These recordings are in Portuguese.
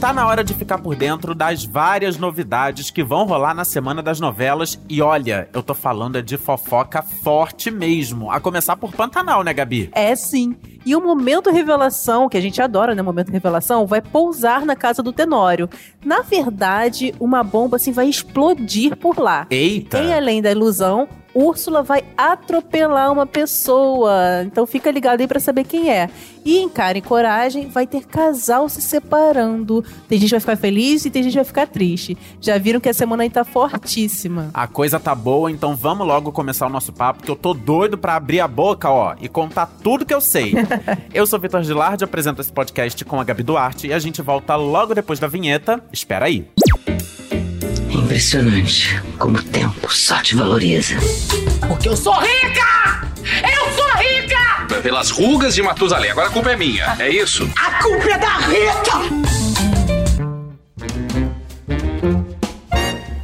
Tá na hora de ficar por dentro das várias novidades que vão rolar na semana das novelas. E olha, eu tô falando é de fofoca forte mesmo. A começar por Pantanal, né, Gabi? É sim. E o momento revelação, que a gente adora, né? Momento revelação, vai pousar na casa do Tenório. Na verdade, uma bomba assim vai explodir por lá. Eita! Em além da ilusão, Úrsula vai atropelar uma pessoa. Então fica ligado aí pra saber quem é. E em Cara e Coragem vai ter casal se separando. Tem gente que vai ficar feliz e tem gente que vai ficar triste. Já viram que a semana aí tá fortíssima. A coisa tá boa, então vamos logo começar o nosso papo, que eu tô doido pra abrir a boca, ó, e contar tudo que eu sei. eu sou Vitor Gilardi, apresento esse podcast com a Gabi Duarte e a gente volta logo depois da vinheta. Espera aí. Impressionante como o tempo só te valoriza. Porque eu sou rica! Eu sou rica! Pelas rugas de Matusalém. Agora a culpa é minha, é isso? A culpa é da Rita!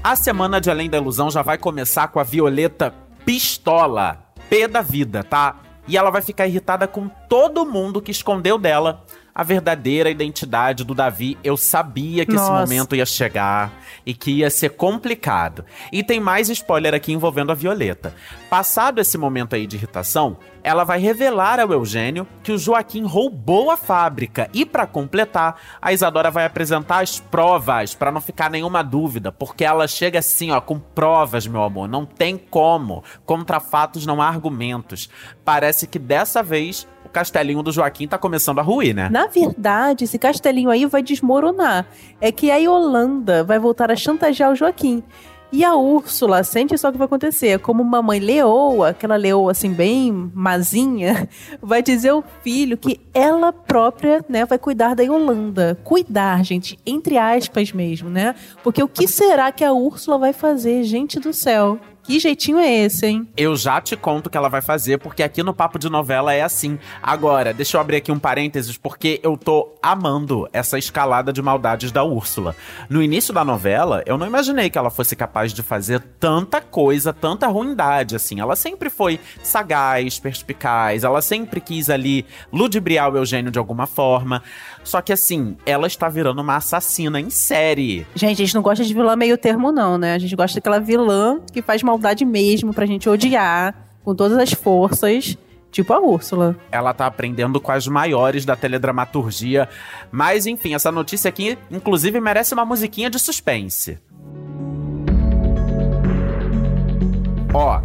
A semana de Além da Ilusão já vai começar com a Violeta pistola, P da vida, tá? E ela vai ficar irritada com todo mundo que escondeu dela a verdadeira identidade do Davi. Eu sabia que Nossa. esse momento ia chegar e que ia ser complicado. E tem mais spoiler aqui envolvendo a Violeta. Passado esse momento aí de irritação, ela vai revelar ao Eugênio que o Joaquim roubou a fábrica. E pra completar, a Isadora vai apresentar as provas, pra não ficar nenhuma dúvida, porque ela chega assim, ó, com provas, meu amor, não tem como. Contra fatos não há argumentos. Parece que dessa vez castelinho do Joaquim tá começando a ruir, né? Na verdade, esse castelinho aí vai desmoronar. É que a Yolanda vai voltar a chantagear o Joaquim. E a Úrsula sente só o que vai acontecer. Como uma mãe leoa, aquela leoa assim bem mazinha, vai dizer ao filho que ela própria, né, vai cuidar da Yolanda. Cuidar, gente, entre aspas mesmo, né? Porque o que será que a Úrsula vai fazer, gente do céu? Que jeitinho é esse, hein? Eu já te conto o que ela vai fazer, porque aqui no Papo de Novela é assim. Agora, deixa eu abrir aqui um parênteses, porque eu tô amando essa escalada de maldades da Úrsula. No início da novela, eu não imaginei que ela fosse capaz de fazer tanta coisa, tanta ruindade, assim. Ela sempre foi sagaz, perspicaz, ela sempre quis ali ludibriar o Eugênio de alguma forma. Só que assim, ela está virando uma assassina em série. Gente, a gente não gosta de vilã meio termo, não, né? A gente gosta daquela vilã que faz maldade mesmo pra gente odiar com todas as forças. Tipo a Úrsula. Ela tá aprendendo com as maiores da teledramaturgia. Mas enfim, essa notícia aqui, inclusive, merece uma musiquinha de suspense. Ó,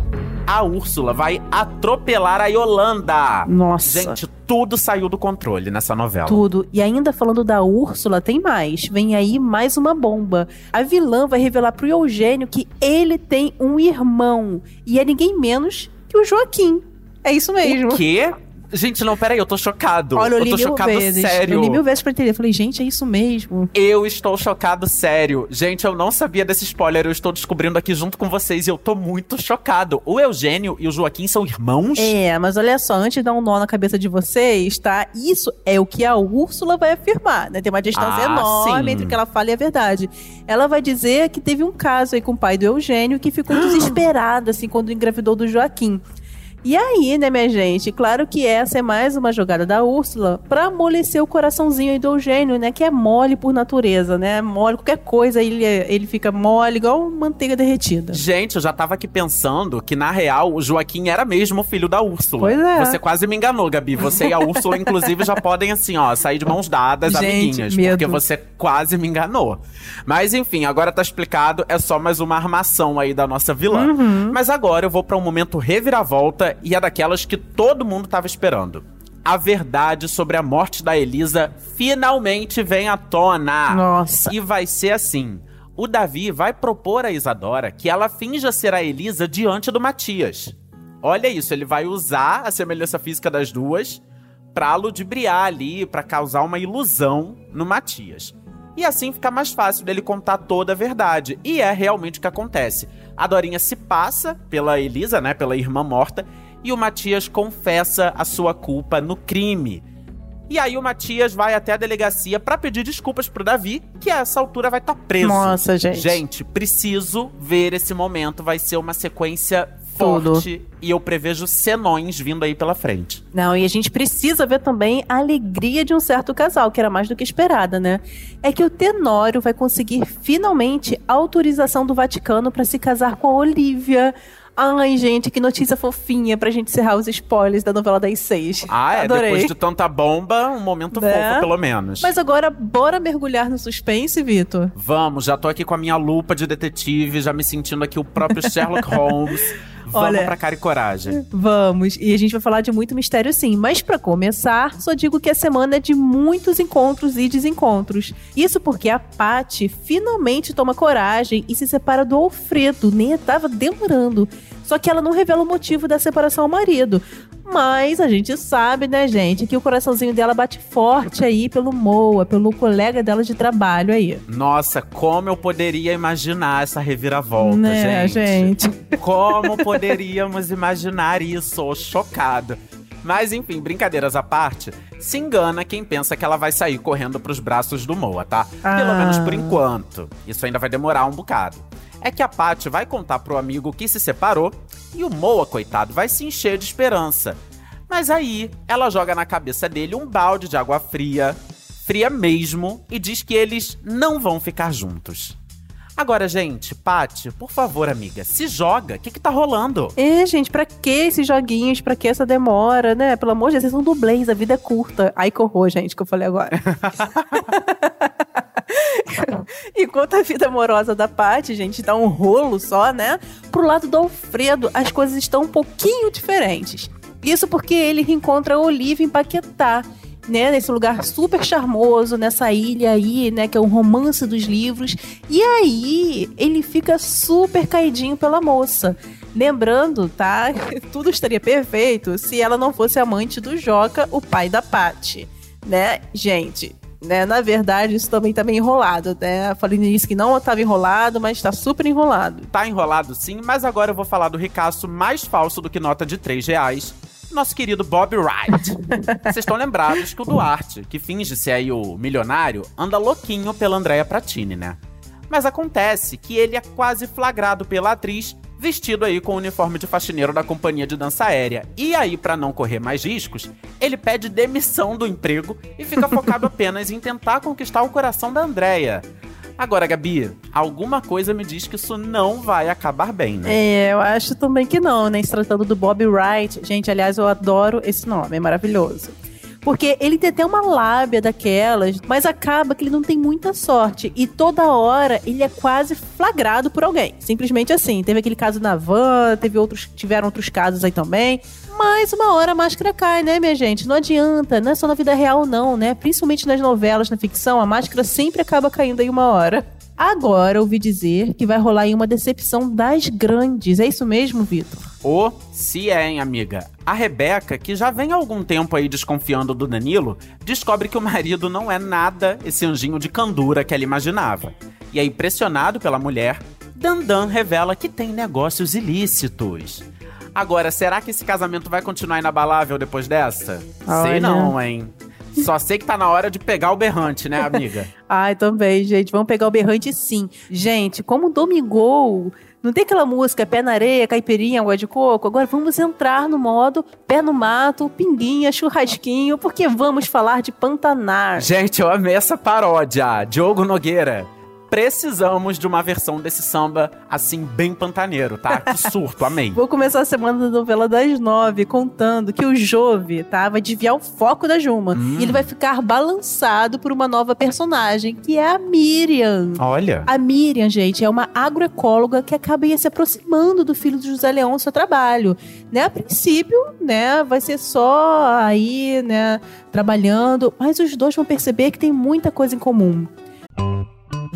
a Úrsula vai atropelar a Yolanda. Nossa. Gente, tudo saiu do controle nessa novela. Tudo. E ainda falando da Úrsula, tem mais. Vem aí mais uma bomba. A vilã vai revelar pro Eugênio que ele tem um irmão. E é ninguém menos que o Joaquim. É isso mesmo. O quê? Gente, não, peraí, eu tô chocado. Olha, eu eu li tô mil chocado vezes. sério. Eu li mil vezes pra entender. Eu falei, gente, é isso mesmo. Eu estou chocado, sério. Gente, eu não sabia desse spoiler, eu estou descobrindo aqui junto com vocês e eu tô muito chocado. O Eugênio e o Joaquim são irmãos? É, mas olha só, antes de dar um nó na cabeça de vocês, tá? Isso é o que a Úrsula vai afirmar, né? Tem uma distância Ah, enorme sim. entre o que ela fala e a verdade. Ela vai dizer que teve um caso aí com o pai do Eugênio que ficou desesperado, assim, quando engravidou do Joaquim. E aí, né, minha gente? Claro que essa é mais uma jogada da Úrsula pra amolecer o coraçãozinho aí do Eugênio, né? Que é mole por natureza, né? Mole, qualquer coisa ele, ele fica mole, igual manteiga derretida. Gente, eu já tava aqui pensando que, na real, o Joaquim era mesmo o filho da Úrsula. Pois é. Você quase me enganou, Gabi. Você e a Úrsula, inclusive, já podem, assim, ó, sair de mãos dadas, Gente, amiguinhas. medo. Porque você quase me enganou. Mas, enfim, agora tá explicado. É só mais uma armação aí da nossa vilã. Uhum. Mas agora eu vou pra um momento reviravolta e é daquelas que todo mundo tava esperando. A verdade sobre a morte da Elisa finalmente vem à tona. Nossa. E vai ser assim. O Davi vai propor a Isadora que ela finja ser a Elisa diante do Matias. Olha isso, ele vai usar a semelhança física das duas pra ludibriar ali, pra causar uma ilusão no Matias. E assim fica mais fácil dele contar toda a verdade. E é realmente o que acontece. A Dorinha se passa pela Elisa, né, pela irmã morta, e o Matias confessa a sua culpa no crime. E aí o Matias vai até a delegacia pra pedir desculpas pro Davi, que a essa altura vai estar preso. Nossa, gente. Gente, preciso ver esse momento. Vai ser uma sequência Tudo. forte e eu prevejo senões vindo aí pela frente. Não, e a gente precisa ver também a alegria de um certo casal, que era mais do que esperada, né? É que o Tenório vai conseguir finalmente a autorização do Vaticano para se casar com a Olivia. Ai, gente, que notícia fofinha pra gente encerrar os spoilers da novela das seis. Ah, é, depois de tanta bomba, um momento Né? fofo pelo menos. Mas agora, bora mergulhar no suspense, Vitor? Vamos, já tô aqui com a minha lupa de detetive, já me sentindo aqui o próprio Sherlock Holmes. Vamos Olha- pra cara e coragem. Vamos, e a gente vai falar de muito mistério sim, mas pra começar, só digo que a semana é de muitos encontros e desencontros. Isso porque a Paty finalmente toma coragem e se separa do Alfredo, nem tava demorando. Só que ela não revela o motivo da separação ao marido. Mas a gente sabe, né, gente, que o coraçãozinho dela bate forte aí pelo Moa, pelo colega dela de trabalho aí. Nossa, como eu poderia imaginar essa reviravolta, né, gente? gente? Como poderíamos imaginar isso? Chocado. Mas enfim, brincadeiras à parte, se engana quem pensa que ela vai sair correndo pros braços do Moa, tá? Pelo Ah. menos por enquanto. Isso ainda vai demorar um bocado. É que a Paty vai contar pro amigo que se separou e o Moa, coitado, vai se encher de esperança. Mas aí, ela joga na cabeça dele um balde de água fria, fria mesmo, e diz que eles não vão ficar juntos. Agora, gente, Paty, por favor, amiga, se joga. O que que tá rolando? É, gente, pra que esses joguinhos? Pra que essa demora, né? Pelo amor de Deus, vocês são dublês, a vida é curta. Ai, horror, gente, que eu falei agora. Enquanto a vida amorosa da Paty, gente, dá um rolo só, né? Pro lado do Alfredo, as coisas estão um pouquinho diferentes. Isso porque ele reencontra a Olivia em Paquetá, né? Nesse lugar super charmoso, nessa ilha aí, né? Que é o romance dos livros. E aí, ele fica super caidinho pela moça. Lembrando, tá? Tudo estaria perfeito se ela não fosse amante do Joca, o pai da Paty, né? Gente, né? Na verdade, isso também tá meio enrolado, né? Falei no início que não estava enrolado, mas tá super enrolado. Tá enrolado sim, mas agora eu vou falar do ricaço mais falso do que nota de 3 reais. Nosso querido Bob Wright. Vocês estão lembrados que o Duarte, que finge ser aí o milionário, anda louquinho pela Andrea Pratini, né? Mas acontece que ele é quase flagrado pela atriz, vestido aí com o uniforme de faxineiro da companhia de dança aérea. E aí, pra não correr mais riscos, ele pede demissão do emprego e fica focado apenas em tentar conquistar o coração da Andrea. Agora, Gabi, alguma coisa me diz que isso não vai acabar bem, né? É, eu acho também que não, né? Se tratando do Bob Wright. Gente, aliás, eu adoro esse nome, é maravilhoso. Porque ele tem até uma lábia daquelas, mas acaba que ele não tem muita sorte. E toda hora ele é quase flagrado por alguém. Simplesmente assim. Teve aquele caso na van, teve outros, tiveram outros casos aí também. Mas uma hora a máscara cai, né, minha gente? Não adianta, não é só na vida real, não, né? Principalmente nas novelas, na ficção, a máscara sempre acaba caindo aí uma hora. Agora ouvi dizer que vai rolar aí uma decepção das grandes. É isso mesmo, Vitor? Ô, se é, hein, amiga. A Rebeca, que já vem há algum tempo aí desconfiando do Danilo, descobre que o marido não é nada esse anjinho de candura que ela imaginava. E aí, pressionado pela mulher, Dandan revela que tem negócios ilícitos. Agora, será que esse casamento vai continuar inabalável depois dessa? Sei Olha. não, hein? Só sei que tá na hora de pegar o berrante, né, amiga? Ai, também, gente. Vamos pegar o berrante sim. Gente, como domingou. Não tem aquela música pé na areia, caipirinha, água de coco? Agora vamos entrar no modo pé no mato, pinguinha, churrasquinho, porque vamos falar de Pantanar. Gente, eu amei essa paródia. Diogo Nogueira. Precisamos de uma versão desse samba, assim, bem pantaneiro, tá? Que surto, amei. Vou começar a semana da novela das nove contando que o Jove, tá? Vai desviar o foco da Juma. E ele vai ficar balançado por uma nova personagem, que é a Miriam. Olha. A Miriam, gente, é uma agroecóloga que acaba ia se aproximando do filho do José Leão no seu trabalho. Né? A princípio, né, vai ser só aí, né, trabalhando, mas os dois vão perceber que tem muita coisa em comum.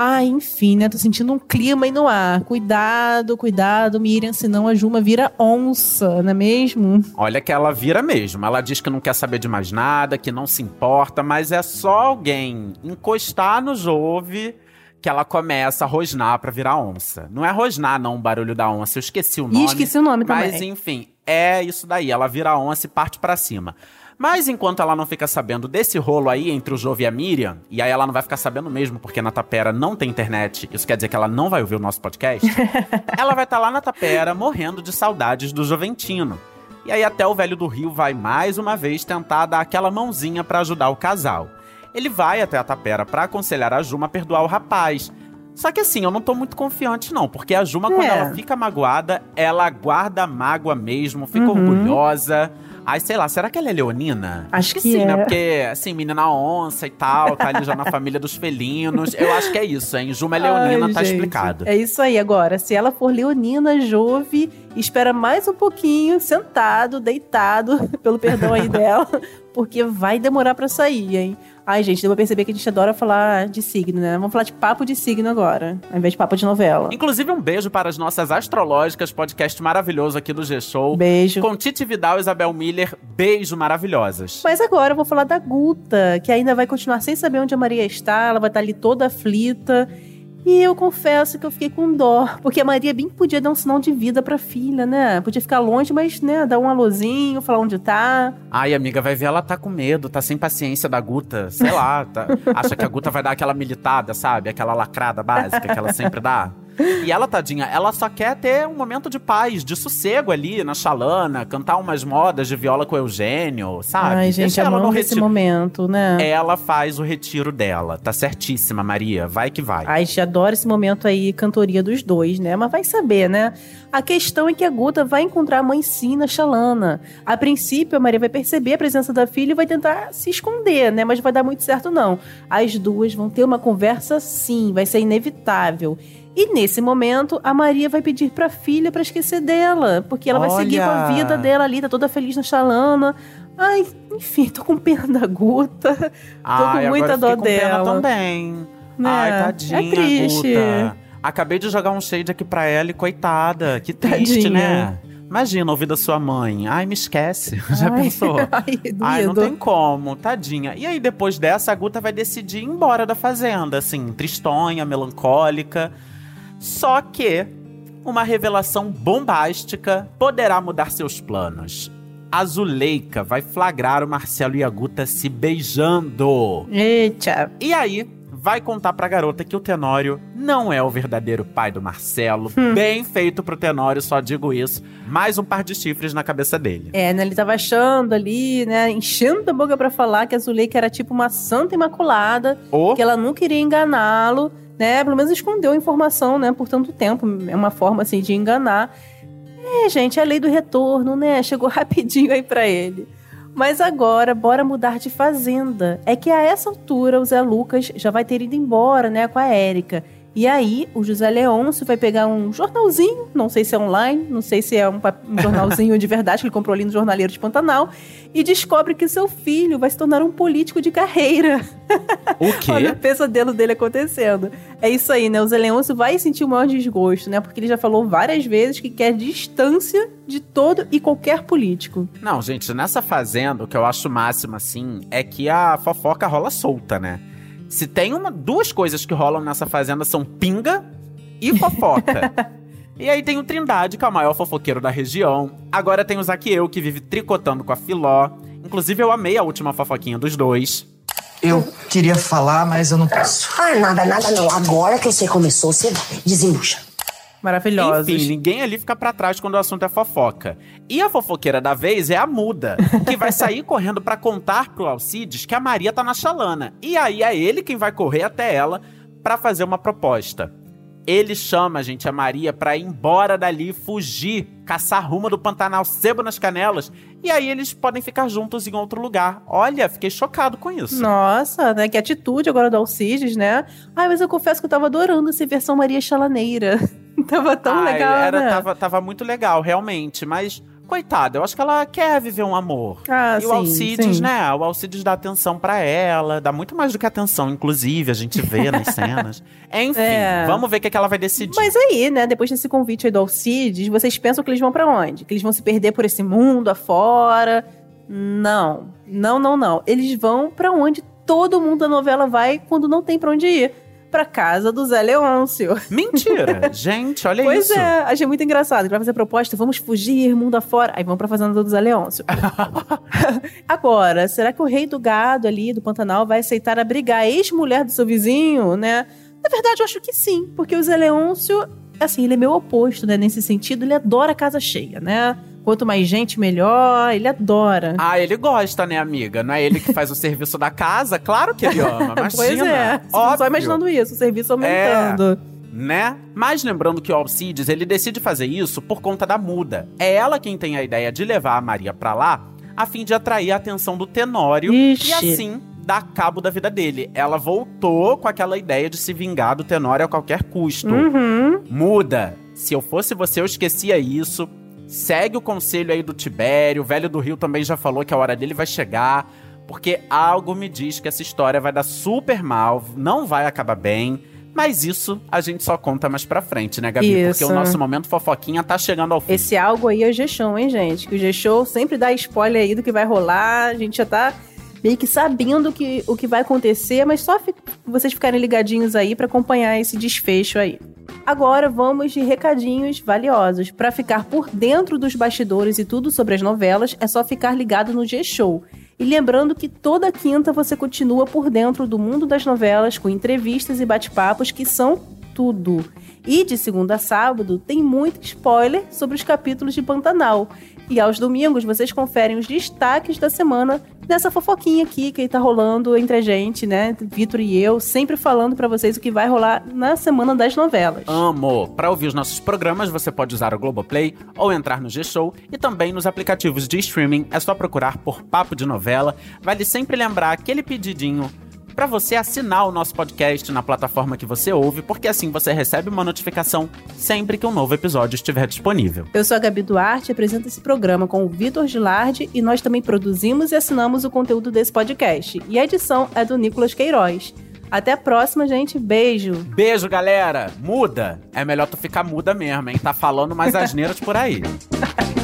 Ah, enfim, né? Tô sentindo um clima aí no ar. Cuidado, cuidado, Miriam, senão a Juma vira onça, não é mesmo? Olha que ela vira mesmo. Ela diz que não quer saber de mais nada, que não se importa, mas é só alguém encostar no Jove que ela começa a rosnar pra virar onça. Não é rosnar, não, o barulho da onça. Eu esqueci o nome. Ih, esqueci o nome Mas também. enfim, é isso daí. Ela vira onça e parte pra cima. Mas enquanto ela não fica sabendo desse rolo aí entre o Jove e a Miriam, e aí ela não vai ficar sabendo mesmo, porque na Tapera não tem internet, isso quer dizer que ela não vai ouvir o nosso podcast, ela vai estar lá na Tapera morrendo de saudades do Joventino. E aí até o velho do Rio vai mais uma vez tentar dar aquela mãozinha pra ajudar o casal. Ele vai até a Tapera pra aconselhar a Juma a perdoar o rapaz. Só que assim, eu não tô muito confiante não, porque a Juma, quando É. ela fica magoada, ela guarda a mágoa mesmo, fica Uhum. orgulhosa. Ai, sei lá, será que ela é leonina? Acho que sim, é. né? Porque, assim, menina onça e tal, tá ali já na família dos felinos. Eu acho que é isso, hein? Juma é leonina, Ai, tá gente, explicado. É isso aí agora. Se ela for leonina, Jove, espera mais um pouquinho, sentado, deitado, pelo perdão aí dela, porque vai demorar pra sair, hein? Ai, gente, deu pra perceber que a gente adora falar de signo, né? Vamos falar de papo de signo agora, ao invés de papo de novela. Inclusive, um beijo para as nossas astrológicas, podcast maravilhoso aqui do G-Show. Beijo. Com Titi Vidal e Isabel Miller, beijo maravilhosas. Mas agora eu vou falar da Guta, que ainda vai continuar sem saber onde a Maria está, ela vai estar ali toda aflita. E eu confesso que eu fiquei com dó, porque a Maria bem podia dar um sinal de vida pra filha, né? Podia ficar longe, mas, né, dar um alôzinho, falar onde tá. Ai, amiga, vai ver, ela tá com medo, tá sem paciência da Guta, sei lá, tá- acha que a Guta vai dar aquela militada, sabe? Aquela lacrada básica que ela sempre dá. E ela, tadinha, ela só quer ter um momento de paz, de sossego ali na chalana, cantar umas modas de viola com o Eugênio, sabe? Ai, gente, Deixa ela no amamos esse momento, né? Ela faz o retiro dela, tá certíssima, Maria, vai que vai. Ai, gente, adoro esse momento aí, cantoria dos dois, né? Mas vai saber, né? A questão é que a Guta vai encontrar a mãe sim na Xalana. A princípio, a Maria vai perceber a presença da filha e vai tentar se esconder, né? Mas não vai dar muito certo, não. As duas vão ter uma conversa sim, vai ser inevitável. E nesse momento, a Maria vai pedir pra filha pra esquecer dela, porque ela vai seguir com a Olha! vida dela ali, tá toda feliz na Xalana. Ai, enfim, tô com pena da Guta. Ai, com muita dó com pena dela. também. Né? Ai, tadinha, É triste. Guta. Acabei de jogar um shade aqui pra ela e coitada. Que triste, Tadinha. né? Imagina ouvir da sua mãe. Ai, me esquece. Já Ai, pensou? Ai, Ai, não tem como, tadinha. E aí, depois dessa, a Guta vai decidir ir embora da fazenda, assim, tristonha, melancólica. Só que uma revelação bombástica poderá mudar seus planos. A Zuleika vai flagrar o Marcelo e a Guta se beijando. Eita. E aí, vai contar pra garota que o Tenório não é o verdadeiro pai do Marcelo. Hum. Bem feito pro Tenório, só digo isso. Mais um par de chifres na cabeça dele. É, né? Ele tava achando ali, né? Enchendo a boca pra falar que a Zuleika era tipo uma santa imaculada, Ou que ela não queria enganá-lo, né? Pelo menos escondeu a informação, né? Por tanto tempo. É uma forma, assim, de enganar. É, gente, é a lei do retorno, né? Chegou rapidinho aí pra ele. Mas agora, bora mudar de fazenda. É que a essa altura o Zé Lucas já vai ter ido embora, né, com a Érica. E aí, o José Leôncio vai pegar um jornalzinho, não sei se é online, não sei se é um, um jornalzinho de verdade que ele comprou ali no Jornaleiro de Pantanal, e descobre que seu filho vai se tornar um político de carreira. o quê? Olha o pesadelo dele acontecendo. É isso aí, né? O Zé Leôncio vai sentir o maior desgosto, né? Porque ele já falou várias vezes que quer distância de todo e qualquer político. Não, gente, nessa fazenda, o que eu acho máximo, assim, é que a fofoca rola solta, né? Se tem uma, duas coisas que rolam nessa fazenda são pinga e fofoca. e aí tem o Trindade, que é o maior fofoqueiro da região. Agora tem o Zaqueu, que vive tricotando com a Filó. Inclusive, eu amei a última fofoquinha dos dois. Eu queria falar, mas eu não posso. Ah, nada, nada não. Agora que você começou, você desembucha. Maravilhosos. Enfim, ninguém ali fica pra trás quando o assunto é fofoca. E a fofoqueira da vez é a Muda, que vai sair correndo pra contar pro Alcides que a Maria tá na chalana. E aí é ele quem vai correr até ela pra fazer uma proposta. Ele chama, gente, a Maria pra ir embora dali, fugir, caçar rumo do Pantanal, sebo nas canelas. E aí eles podem ficar juntos em outro lugar. Olha, fiquei chocado com isso. Nossa, né? Que atitude agora do Alcides, né? Ai, mas eu confesso que eu tava adorando essa versão Maria Chalaneira. tava tão Ai, legal, era, né? tava, tava muito legal, realmente. Mas Coitada, eu acho que ela quer viver um amor. Ah, e sim, o Alcides, sim. né? O Alcides dá atenção pra ela, dá muito mais do que atenção, inclusive, a gente vê nas cenas. Enfim, É. vamos ver o que, que ela vai decidir. Mas aí, né, depois desse convite aí do Alcides, vocês pensam que eles vão pra onde? Que eles vão se perder por esse mundo afora? Não. Não, não, não. Eles vão pra onde todo mundo da novela vai quando não tem pra onde ir. Pra casa do Zé Leôncio. Mentira! gente, olha Pois isso. é, achei muito engraçado. Ele vai fazer a proposta, vamos fugir, mundo afora. Aí vamos pra fazenda do Zé Leôncio. Agora, será que o rei do gado ali, do Pantanal, vai aceitar abrigar a ex-mulher do seu vizinho, né? Na verdade, eu acho que sim, porque o Zé Leôncio, assim, ele é meu oposto, né? Nesse sentido, ele adora casa cheia, né? Quanto mais gente, melhor. Ele adora. Ah, ele gosta, né, amiga? Não é ele que faz o serviço da casa? Claro que ele ama, imagina. pois é. Óbvio. Só imaginando isso, o serviço aumentando. né? Mas lembrando que o Alcides, ele decide fazer isso por conta da muda. É ela quem tem a ideia de levar a Maria pra lá, a fim de atrair a atenção do Tenório Ixi. e assim dar cabo da vida dele. Ela voltou com aquela ideia de se vingar do Tenório a qualquer custo. Uhum. Muda. Se eu fosse você, eu esquecia isso. Segue o conselho aí do Tibério. O velho do Rio também já falou que a hora dele vai chegar. Porque algo me diz que essa história vai dar super mal, não vai acabar bem. Mas isso a gente só conta mais pra frente, né, Gabi? Porque Isso. o nosso momento fofoquinha tá chegando ao fim. Esse algo aí é o G-Show, hein, gente? Que o G-Show sempre dá spoiler aí do que vai rolar. A gente já tá meio que sabendo que, o que vai acontecer, mas só vocês ficarem ligadinhos aí pra acompanhar esse desfecho aí. Agora vamos de recadinhos valiosos. Pra ficar por dentro dos bastidores e tudo sobre as novelas, é só ficar ligado no G-Show. E lembrando que toda quinta você continua por dentro do mundo das novelas com entrevistas e bate-papos que são tudo. E de segunda a sábado tem muito spoiler sobre os capítulos de Pantanal. E aos domingos vocês conferem os destaques da semana nessa fofoquinha aqui que tá rolando entre a gente, né? Vitor e eu, sempre falando pra vocês o que vai rolar na semana das novelas. Amo! Para ouvir os nossos programas, você pode usar o Globoplay ou entrar no G-Show e também nos aplicativos de streaming. É só procurar por Papo de Novela. Vale sempre lembrar aquele pedidinho para você assinar o nosso podcast na plataforma que você ouve, porque assim você recebe uma notificação sempre que um novo episódio estiver disponível. Eu sou a Gabi Duarte, apresento esse programa com o Vitor Gilardi e nós também produzimos e assinamos o conteúdo desse podcast. E a edição é do Nicolas Queiroz. Até a próxima, gente. Beijo! Beijo, galera! Muda! É melhor tu ficar muda mesmo, hein? Tá falando mais asneiras por aí.